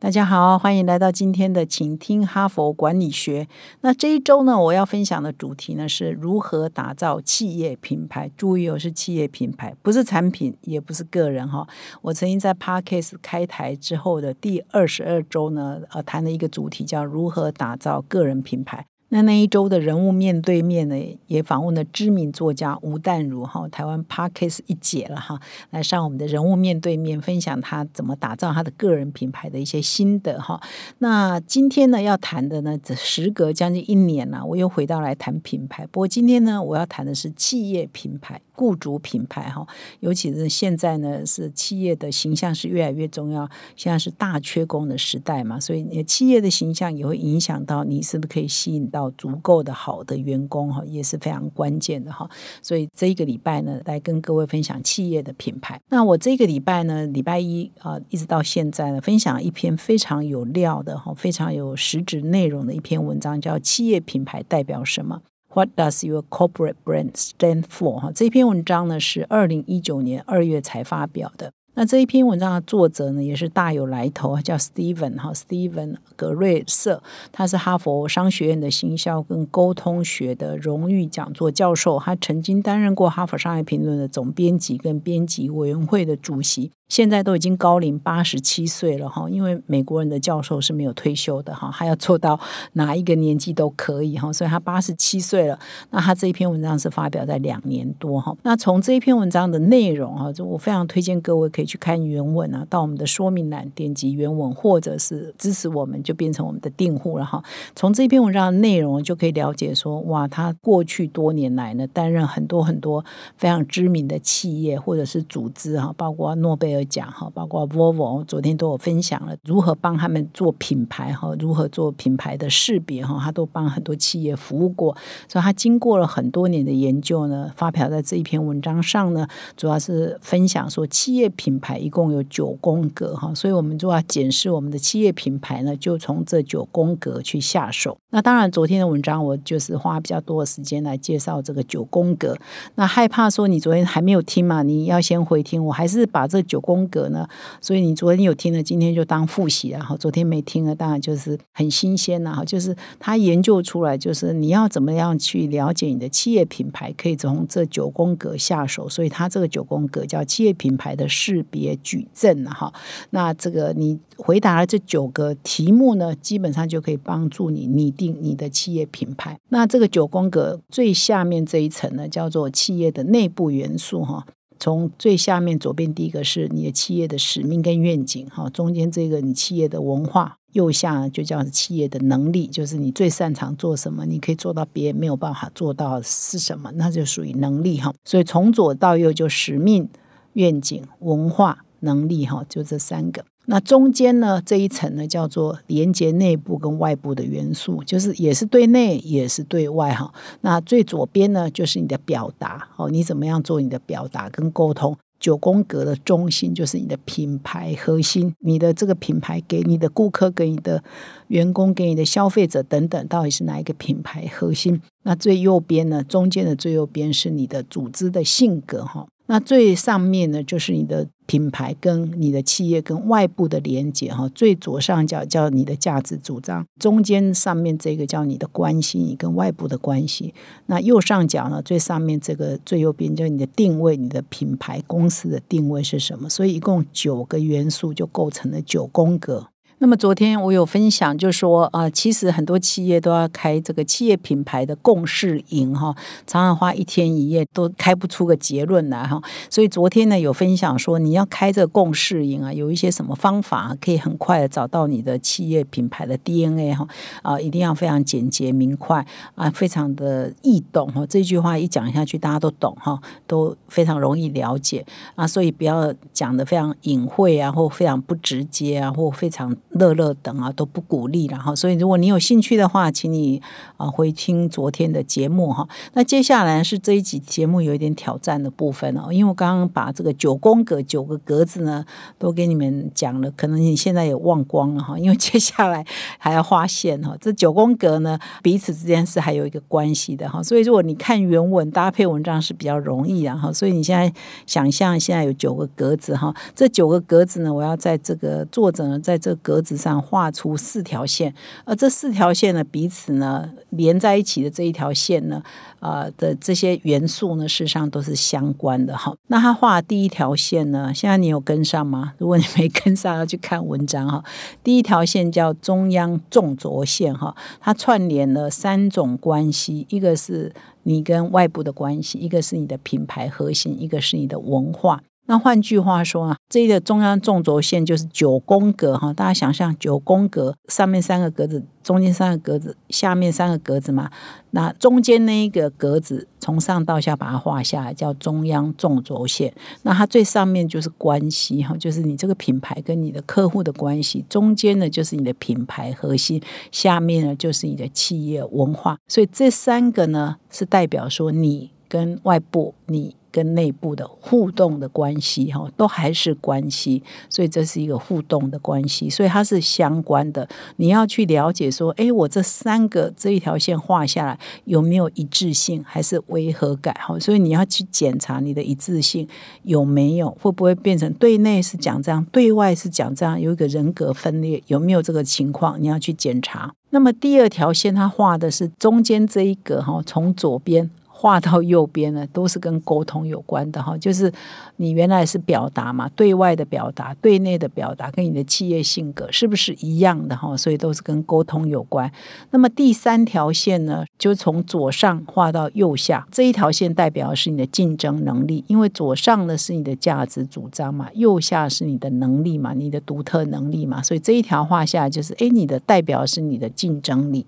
大家好，欢迎来到今天的请听哈佛管理学。那这一周呢，我要分享的主题呢是如何打造企业品牌。注意哦，是企业品牌，不是产品，也不是个人哈。我曾经在 Parkes 开台之后的第二十二周呢，呃，谈了一个主题叫如何打造个人品牌。那那一周的人物面对面呢，也访问了知名作家吴淡如哈，台湾 Parkes 一姐了哈，来上我们的人物面对面，分享她怎么打造她的个人品牌的一些心得哈。那今天呢要谈的呢，这时隔将近一年了，我又回到来谈品牌。不过今天呢，我要谈的是企业品牌、雇主品牌哈，尤其是现在呢，是企业的形象是越来越重要，现在是大缺工的时代嘛，所以你企业的形象也会影响到你是不是可以吸引到。到足够的好的员工哈也是非常关键的哈，所以这一个礼拜呢，来跟各位分享企业的品牌。那我这个礼拜呢，礼拜一啊，一直到现在呢，分享一篇非常有料的哈，非常有实质内容的一篇文章，叫《企业品牌代表什么》？What does your corporate brand stand for？哈，这篇文章呢是二零一九年二月才发表的。那这一篇文章的作者呢，也是大有来头，叫 Steven 哈，Steven 格瑞瑟，他是哈佛商学院的行销跟沟通学的荣誉讲座教授，他曾经担任过哈佛商业评论的总编辑跟编辑委员会的主席。现在都已经高龄八十七岁了哈，因为美国人的教授是没有退休的哈，他要做到哪一个年纪都可以哈，所以他八十七岁了。那他这一篇文章是发表在两年多哈。那从这一篇文章的内容哈，就我非常推荐各位可以去看原文啊，到我们的说明栏点击原文，或者是支持我们就变成我们的订户了哈。从这篇文章的内容就可以了解说，哇，他过去多年来呢，担任很多很多非常知名的企业或者是组织哈，包括诺贝尔。讲哈，包括 Volvo，昨天都有分享了如何帮他们做品牌哈，如何做品牌的识别哈，他都帮很多企业服务过，所以他经过了很多年的研究呢，发表在这一篇文章上呢，主要是分享说企业品牌一共有九宫格哈，所以我们就要检视我们的企业品牌呢，就从这九宫格去下手。那当然，昨天的文章我就是花比较多的时间来介绍这个九宫格。那害怕说你昨天还没有听嘛，你要先回听，我还是把这九宫格呢，所以你昨天有听了，今天就当复习然后昨天没听了，当然就是很新鲜了哈。就是他研究出来，就是你要怎么样去了解你的企业品牌，可以从这九宫格下手。所以他这个九宫格叫企业品牌的识别矩阵哈。那这个你回答了这九个题目呢，基本上就可以帮助你拟定你的企业品牌。那这个九宫格最下面这一层呢，叫做企业的内部元素哈。从最下面左边第一个是你的企业的使命跟愿景，哈，中间这个你企业的文化，右下就叫企业的能力，就是你最擅长做什么，你可以做到别人没有办法做到是什么，那就属于能力哈。所以从左到右就使命、愿景、文化、能力哈，就这三个。那中间呢这一层呢叫做连接内部跟外部的元素，就是也是对内也是对外哈。那最左边呢就是你的表达哦，你怎么样做你的表达跟沟通？九宫格的中心就是你的品牌核心，你的这个品牌给你的顾客、给你的员工、给你的消费者等等，到底是哪一个品牌核心？那最右边呢，中间的最右边是你的组织的性格哈。那最上面呢，就是你的品牌跟你的企业跟外部的连接哈。最左上角叫你的价值主张，中间上面这个叫你的关系，你跟外部的关系。那右上角呢，最上面这个最右边叫你的定位，你的品牌公司的定位是什么？所以一共九个元素就构成了九宫格。那么昨天我有分享，就说啊，其实很多企业都要开这个企业品牌的共事营哈，常常花一天一夜都开不出个结论来哈。所以昨天呢有分享说，你要开这个共事营啊，有一些什么方法可以很快的找到你的企业品牌的 DNA 哈啊，一定要非常简洁明快啊，非常的易懂哈。这句话一讲下去，大家都懂哈，都非常容易了解啊。所以不要讲的非常隐晦啊，或非常不直接啊，或非常。乐乐等啊都不鼓励了哈。所以如果你有兴趣的话，请你啊回听昨天的节目哈。那接下来是这一集节目有一点挑战的部分哦，因为我刚刚把这个九宫格九个格子呢都给你们讲了，可能你现在也忘光了哈，因为接下来还要画线哈。这九宫格呢彼此之间是还有一个关系的哈，所以如果你看原文搭配文章是比较容易啊哈。所以你现在想象现在有九个格子哈，这九个格子呢，我要在这个作者呢在这格子上画出四条线，而这四条线呢彼此呢连在一起的这一条线呢。啊的这些元素呢，事实上都是相关的哈。那他画第一条线呢，现在你有跟上吗？如果你没跟上，要去看文章哈。第一条线叫中央纵轴线哈，它串联了三种关系，一个是你跟外部的关系，一个是你的品牌核心，一个是你的文化。那换句话说啊，这个中央纵轴线就是九宫格哈。大家想象九宫格上面三个格子，中间三个格子，下面三个格子嘛。那中间那一个格子从上到下把它画下来，叫中央纵轴线。那它最上面就是关系哈，就是你这个品牌跟你的客户的关系。中间呢就是你的品牌核心，下面呢就是你的企业文化。所以这三个呢是代表说你跟外部你。跟内部的互动的关系，哈，都还是关系，所以这是一个互动的关系，所以它是相关的。你要去了解说，哎，我这三个这一条线画下来有没有一致性，还是违和感？哈，所以你要去检查你的一致性有没有，会不会变成对内是讲这样，对外是讲这样，有一个人格分裂，有没有这个情况？你要去检查。那么第二条线，它画的是中间这一个，哈，从左边。画到右边呢，都是跟沟通有关的哈，就是你原来是表达嘛，对外的表达、对内的表达，跟你的企业性格是不是一样的哈？所以都是跟沟通有关。那么第三条线呢，就从左上画到右下，这一条线代表的是你的竞争能力，因为左上呢是你的价值主张嘛，右下是你的能力嘛，你的独特能力嘛，所以这一条画下就是，哎，你的代表是你的竞争力。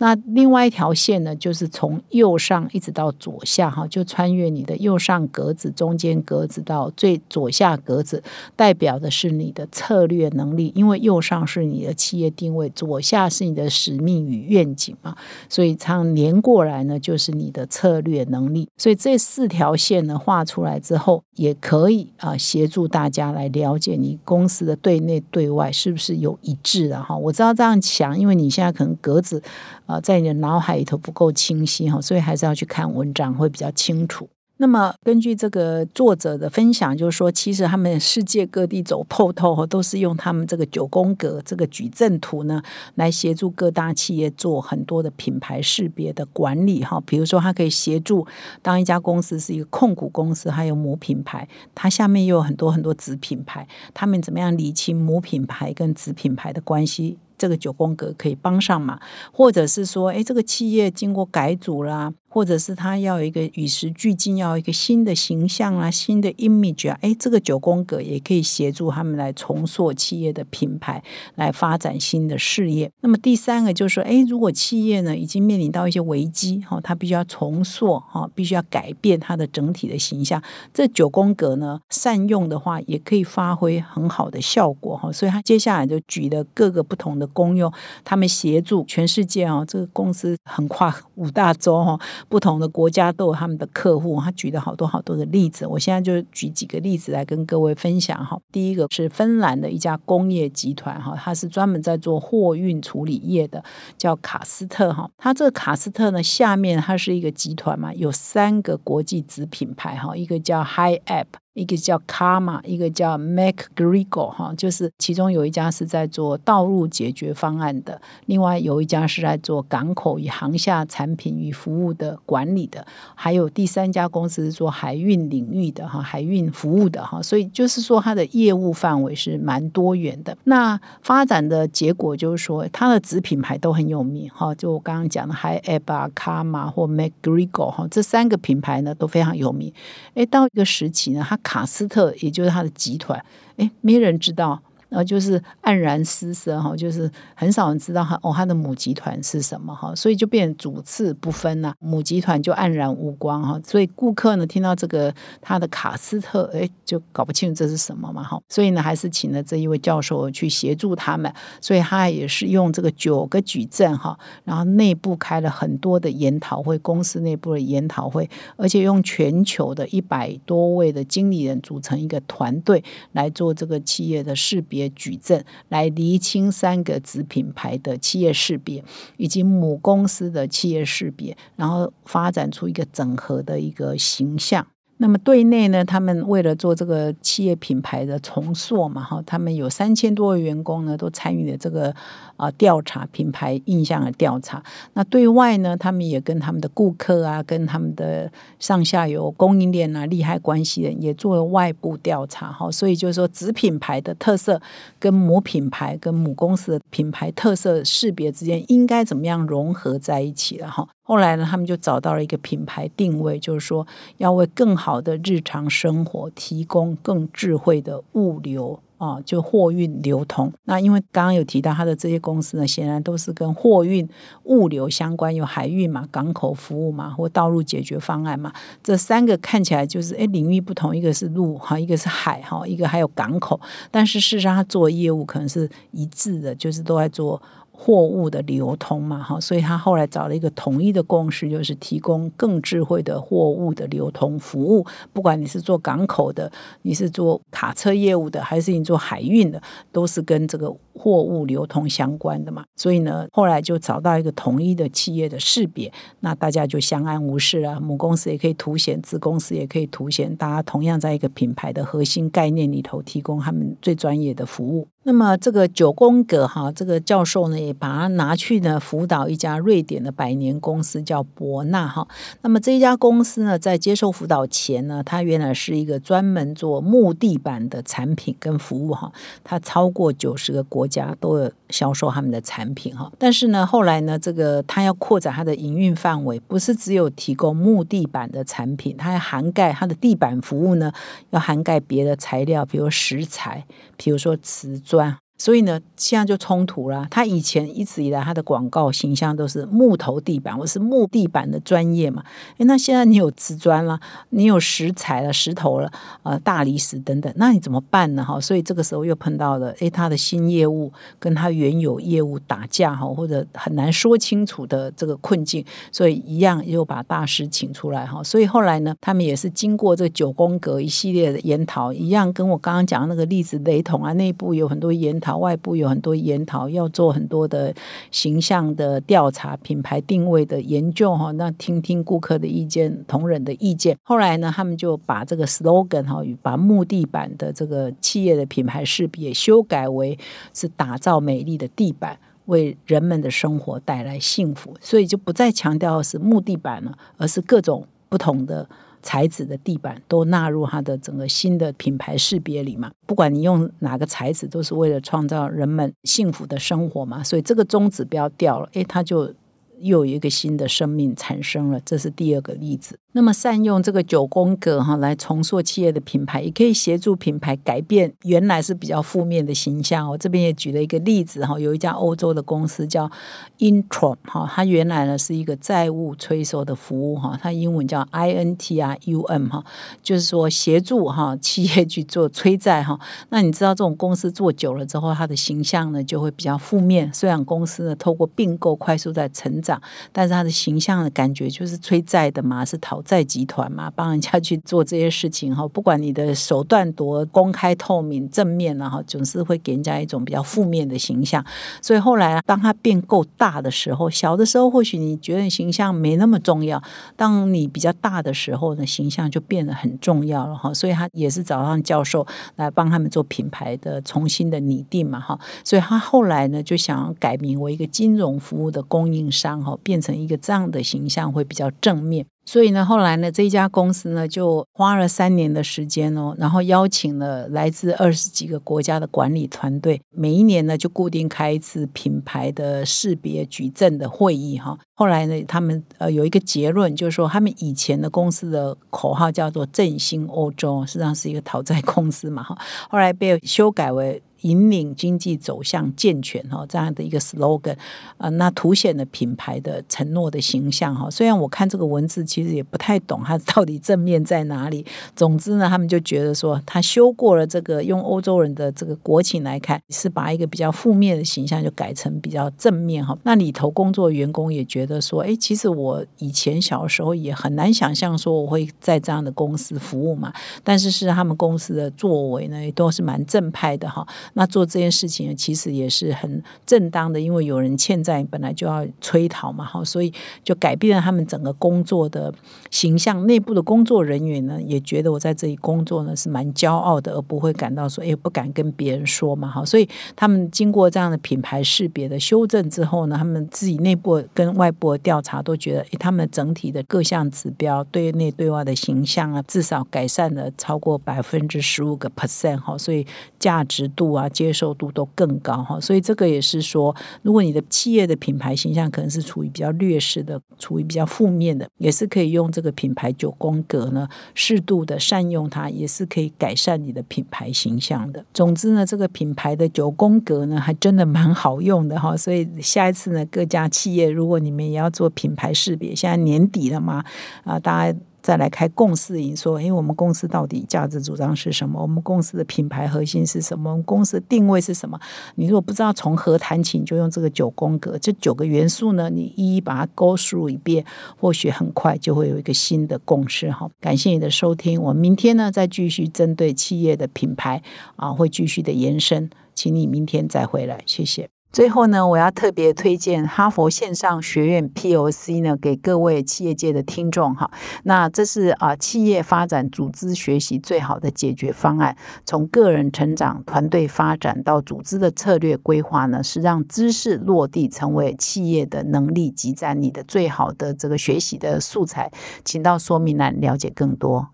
那另外一条线呢，就是从右上一直到左下，哈，就穿越你的右上格子、中间格子到最左下格子，代表的是你的策略能力。因为右上是你的企业定位，左下是你的使命与愿景嘛，所以常连过来呢，就是你的策略能力。所以这四条线呢画出来之后，也可以啊协助大家来了解你公司的对内对外是不是有一致的哈。我知道这样想，因为你现在可能格子。啊，在你的脑海里头不够清晰哈，所以还是要去看文章会比较清楚。那么根据这个作者的分享，就是说，其实他们世界各地走透透，都是用他们这个九宫格这个矩阵图呢，来协助各大企业做很多的品牌识别的管理哈。比如说，它可以协助当一家公司是一个控股公司，还有母品牌，它下面又有很多很多子品牌，他们怎么样理清母品牌跟子品牌的关系？这个九宫格可以帮上忙，或者是说，哎，这个企业经过改组啦。或者是他要一个与时俱进，要一个新的形象啊，新的 image 啊，哎，这个九宫格也可以协助他们来重塑企业的品牌，来发展新的事业。那么第三个就是说，哎，如果企业呢已经面临到一些危机，哈，他必须要重塑，哈，必须要改变它的整体的形象，这九宫格呢善用的话，也可以发挥很好的效果，哈。所以他接下来就举了各个不同的功用，他们协助全世界啊，这个公司横跨五大洲，哈。不同的国家都有他们的客户，他举了好多好多的例子。我现在就举几个例子来跟各位分享哈。第一个是芬兰的一家工业集团哈，它是专门在做货运处理业的，叫卡斯特哈。它这个卡斯特呢，下面它是一个集团嘛，有三个国际子品牌哈，一个叫 High App。一个叫 kama 一个叫 MacGregor 哈，就是其中有一家是在做道路解决方案的，另外有一家是在做港口与航下产品与服务的管理的，还有第三家公司是做海运领域的哈，海运服务的哈，所以就是说它的业务范围是蛮多元的。那发展的结果就是说，它的子品牌都很有名哈，就我刚刚讲的 Hi App 啊、Karma 或 MacGregor 哈，这三个品牌呢都非常有名。哎，到一个时期呢，它卡斯特，也就是他的集团，哎，没人知道然后就是黯然失色哈，就是很少人知道他哦，他的母集团是什么哈，所以就变主次不分呐，母集团就黯然无光哈。所以顾客呢听到这个他的卡斯特，哎，就搞不清楚这是什么嘛哈。所以呢，还是请了这一位教授去协助他们。所以他也是用这个九个矩阵哈，然后内部开了很多的研讨会，公司内部的研讨会，而且用全球的一百多位的经理人组成一个团队来做这个企业的识别也举证，来厘清三个子品牌的企业识别以及母公司的企业识别，然后发展出一个整合的一个形象。那么对内呢，他们为了做这个企业品牌的重塑嘛，哈，他们有三千多位员工呢，都参与了这个啊调查品牌印象的调查。那对外呢，他们也跟他们的顾客啊，跟他们的上下游供应链啊、利害关系人也做了外部调查，哈。所以就是说，子品牌的特色跟母品牌跟母公司的品牌特色识别之间应该怎么样融合在一起了，哈。后来呢，他们就找到了一个品牌定位，就是说要为更好的日常生活提供更智慧的物流啊，就货运流通。那因为刚刚有提到，他的这些公司呢，显然都是跟货运物流相关，有海运嘛、港口服务嘛，或道路解决方案嘛。这三个看起来就是哎领域不同，一个是路哈，一个是海哈，一个还有港口。但是事实上，他做业务可能是一致的，就是都在做。货物的流通嘛，哈，所以他后来找了一个统一的共识，就是提供更智慧的货物的流通服务。不管你是做港口的，你是做卡车业务的，还是你做海运的，都是跟这个货物流通相关的嘛。所以呢，后来就找到一个统一的企业的识别，那大家就相安无事了。母公司也可以凸显，子公司也可以凸显，大家同样在一个品牌的核心概念里头提供他们最专业的服务。那么这个九宫格哈，这个教授呢把它拿去呢辅导一家瑞典的百年公司叫博纳哈。那么这一家公司呢，在接受辅导前呢，它原来是一个专门做木地板的产品跟服务哈，它超过九十个国家都有销售他们的产品哈。但是呢，后来呢，这个它要扩展它的营运范围，不是只有提供木地板的产品，它还涵盖它的地板服务呢，要涵盖别的材料，比如石材，比如说瓷砖。所以呢，现在就冲突了。他以前一直以来他的广告形象都是木头地板，我是木地板的专业嘛。诶，那现在你有瓷砖了，你有石材了，石头了，呃，大理石等等，那你怎么办呢？哈，所以这个时候又碰到了，诶，他的新业务跟他原有业务打架哈，或者很难说清楚的这个困境，所以一样又把大师请出来哈。所以后来呢，他们也是经过这九宫格一系列的研讨，一样跟我刚刚讲的那个例子雷同啊，内部有很多研讨。外部有很多研讨，要做很多的形象的调查、品牌定位的研究哈。那听听顾客的意见、同仁的意见。后来呢，他们就把这个 slogan 哈，把木地板的这个企业的品牌识别修改为是打造美丽的地板，为人们的生活带来幸福。所以就不再强调是木地板了，而是各种不同的。材质的地板都纳入它的整个新的品牌识别里嘛？不管你用哪个材质，都是为了创造人们幸福的生活嘛。所以这个中指标掉了，诶，它就又有一个新的生命产生了。这是第二个例子。那么善用这个九宫格哈来重塑企业的品牌，也可以协助品牌改变原来是比较负面的形象。我这边也举了一个例子哈，有一家欧洲的公司叫 Introm 哈，它原来呢是一个债务催收的服务哈，它英文叫 I N T R U M 哈，就是说协助哈企业去做催债哈。那你知道这种公司做久了之后，它的形象呢就会比较负面。虽然公司呢透过并购快速在成长，但是它的形象的感觉就是催债的嘛，是讨。在集团嘛，帮人家去做这些事情哈，不管你的手段多公开透明、正面了哈，总是会给人家一种比较负面的形象。所以后来当他变够大的时候，小的时候或许你觉得形象没那么重要，当你比较大的时候呢，形象就变得很重要了哈。所以他也是找上教授来帮他们做品牌的重新的拟定嘛哈。所以他后来呢就想要改名为一个金融服务的供应商哈，变成一个这样的形象会比较正面。所以呢，后来呢，这一家公司呢就花了三年的时间哦，然后邀请了来自二十几个国家的管理团队，每一年呢就固定开一次品牌的识别矩阵的会议哈。后来呢，他们呃有一个结论，就是说他们以前的公司的口号叫做振兴欧洲，实际上是一个讨债公司嘛哈。后来被修改为引领经济走向健全哈这样的一个 slogan 啊，那凸显了品牌的承诺的形象哈。虽然我看这个文字其实也不太懂它到底正面在哪里，总之呢，他们就觉得说他修过了这个用欧洲人的这个国情来看，是把一个比较负面的形象就改成比较正面哈。那里头工作员工也觉得说，哎，其实我以前小时候也很难想象说我会在这样的公司服务嘛，但是是他们公司的作为呢，也都是蛮正派的哈。那做这件事情其实也是很正当的，因为有人欠债，本来就要催讨嘛，哈，所以就改变了他们整个工作的形象。内部的工作人员呢，也觉得我在这里工作呢是蛮骄傲的，而不会感到说，哎，不敢跟别人说嘛，哈。所以他们经过这样的品牌识别的修正之后呢，他们自己内部跟外部的调查都觉得，哎，他们整体的各项指标对内对外的形象啊，至少改善了超过百分之十五个 percent，哈，所以价值度。啊，接受度都更高哈，所以这个也是说，如果你的企业的品牌形象可能是处于比较劣势的，处于比较负面的，也是可以用这个品牌九宫格呢，适度的善用它，也是可以改善你的品牌形象的。总之呢，这个品牌的九宫格呢，还真的蛮好用的哈。所以下一次呢，各家企业如果你们也要做品牌识别，现在年底了嘛，啊，大家。再来开共识营，说，哎，我们公司到底价值主张是什么？我们公司的品牌核心是什么？我们公司的定位是什么？你如果不知道从何谈起，你就用这个九宫格，这九个元素呢，你一一把它勾述一遍，或许很快就会有一个新的共识。哈，感谢你的收听，我们明天呢再继续针对企业的品牌啊，会继续的延伸，请你明天再回来，谢谢。最后呢，我要特别推荐哈佛线上学院 POC 呢，给各位企业界的听众哈。那这是啊，企业发展组织学习最好的解决方案。从个人成长、团队发展到组织的策略规划呢，是让知识落地成为企业的能力集战力的最好的这个学习的素材。请到说明栏了解更多。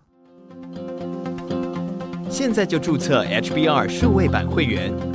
现在就注册 HBR 数位版会员。